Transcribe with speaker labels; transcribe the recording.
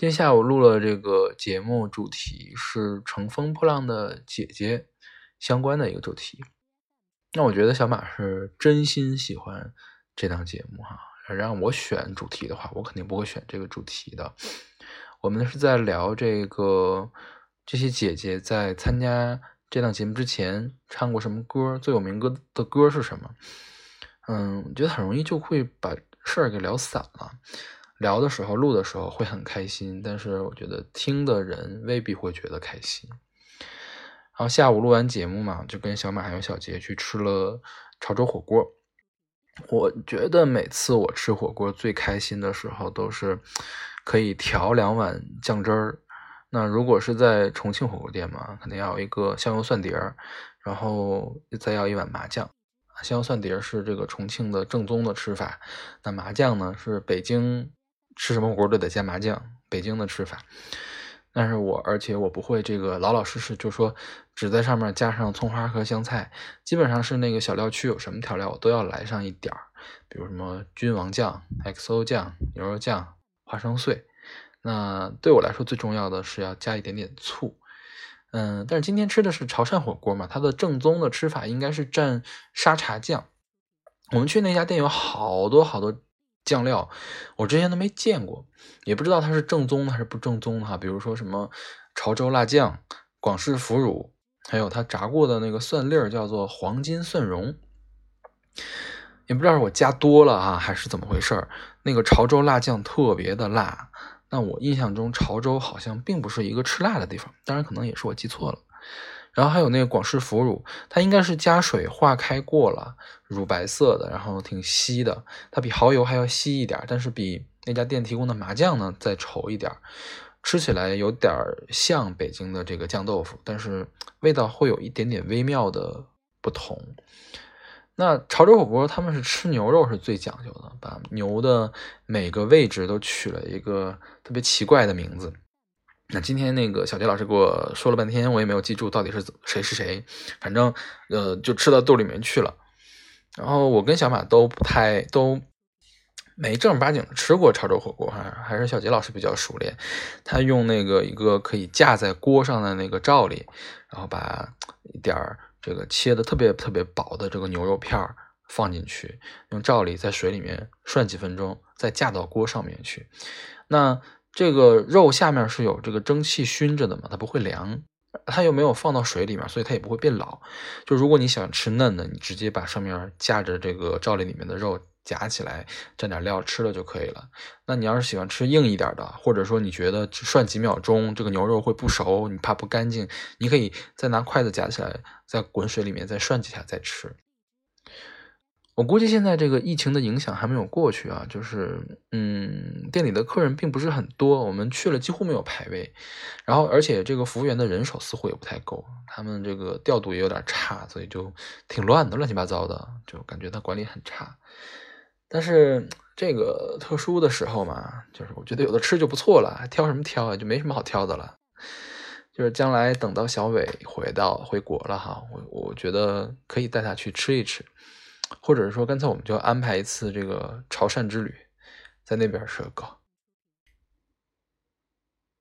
Speaker 1: 今天下午录了这个节目，主题是《乘风破浪的姐姐》相关的一个主题。那我觉得小马是真心喜欢这档节目哈。让我选主题的话，我肯定不会选这个主题的。我们是在聊这个这些姐姐在参加这档节目之前唱过什么歌，最有名歌的歌是什么。嗯，我觉得很容易就会把事儿给聊散了。聊的时候，录的时候会很开心，但是我觉得听的人未必会觉得开心。然后下午录完节目嘛，就跟小马还有小杰去吃了潮州火锅。我觉得每次我吃火锅最开心的时候，都是可以调两碗酱汁儿。那如果是在重庆火锅店嘛，肯定要一个香油蒜碟儿，然后再要一碗麻酱。香油蒜碟儿是这个重庆的正宗的吃法，那麻酱呢是北京。吃什么火锅都得加麻酱，北京的吃法。但是我而且我不会这个老老实实就说只在上面加上葱花和香菜，基本上是那个小料区有什么调料我都要来上一点儿，比如什么君王酱、XO 酱、牛肉酱、花生碎。那对我来说最重要的是要加一点点醋。嗯，但是今天吃的是潮汕火锅嘛，它的正宗的吃法应该是蘸沙茶酱。我们去那家店有好多好多。酱料我之前都没见过，也不知道它是正宗的还是不正宗的哈。比如说什么潮州辣酱、广式腐乳，还有它炸过的那个蒜粒儿，叫做黄金蒜蓉，也不知道是我加多了啊还是怎么回事儿。那个潮州辣酱特别的辣，那我印象中潮州好像并不是一个吃辣的地方，当然可能也是我记错了。然后还有那个广式腐乳，它应该是加水化开过了，乳白色的，然后挺稀的，它比蚝油还要稀一点，但是比那家店提供的麻酱呢再稠一点，吃起来有点像北京的这个酱豆腐，但是味道会有一点点微妙的不同。那潮州火锅他们是吃牛肉是最讲究的，把牛的每个位置都取了一个特别奇怪的名字。那今天那个小杰老师给我说了半天，我也没有记住到底是谁是谁，反正呃就吃到肚里面去了。然后我跟小马都不太都没正儿八经吃过潮州火锅哈，还是小杰老师比较熟练。他用那个一个可以架在锅上的那个罩里，然后把一点儿这个切的特别特别薄的这个牛肉片放进去，用罩里在水里面涮几分钟，再架到锅上面去。那这个肉下面是有这个蒸汽熏着的嘛，它不会凉，它又没有放到水里面，所以它也不会变老。就如果你想吃嫩的，你直接把上面架着这个罩里里面的肉夹起来，蘸点料吃了就可以了。那你要是喜欢吃硬一点的，或者说你觉得涮几秒钟这个牛肉会不熟，你怕不干净，你可以再拿筷子夹起来，在滚水里面再涮几下再吃。我估计现在这个疫情的影响还没有过去啊，就是嗯，店里的客人并不是很多，我们去了几乎没有排位，然后而且这个服务员的人手似乎也不太够，他们这个调度也有点差，所以就挺乱的，乱七八糟的，就感觉他管理很差。但是这个特殊的时候嘛，就是我觉得有的吃就不错了，还挑什么挑啊，就没什么好挑的了。就是将来等到小伟回到回国了哈，我我觉得可以带他去吃一吃。或者是说，干脆我们就安排一次这个潮汕之旅，在那边是个。